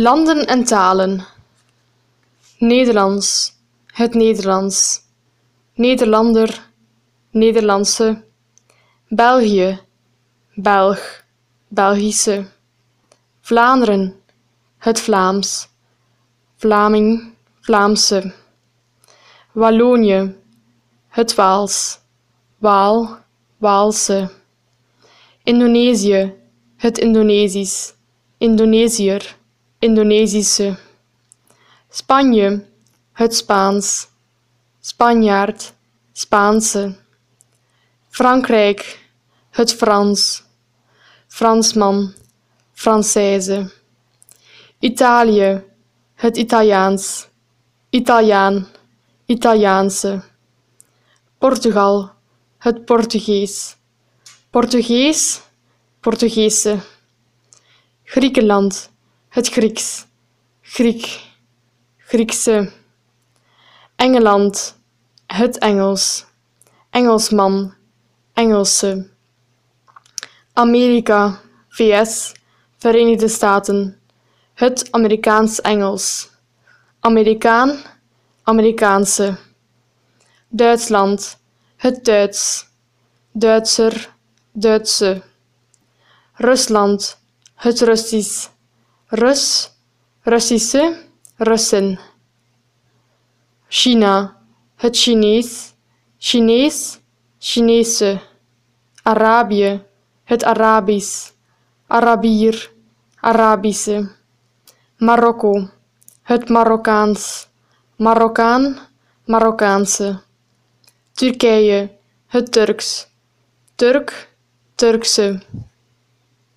Landen en talen. Nederlands, het Nederlands. Nederlander, Nederlandse. België, Belg, Belgische. Vlaanderen, het Vlaams. Vlaming, Vlaamse. Wallonië, het Waals. Waal, Waalse. Indonesië, het Indonesisch. Indonesiër, Indonesische. Spanje, het Spaans. Spanjaard, Spaanse. Frankrijk, het Frans. Fransman, Française. Italië, het Italiaans. Italiaan, Italiaanse. Portugal, het Portugees. Portugees, Portugese. Griekenland, het Grieks. Griek, Griekse. Engeland, het Engels. Engelsman, Engelse. Amerika, VS, Verenigde Staten. Het Amerikaans-Engels. Amerikaan, Amerikaanse. Duitsland, het Duits. Duitser, Duitse. Rusland, het Russisch. Rus, Russische, Russen. China, het Chinees. Chinees, Chinese. Arabië, het Arabisch. Arabier, Arabische. Marokko, het Marokkaans. Marokkaan, Marokkaanse. Turkije, het Turks. Turk, Turkse.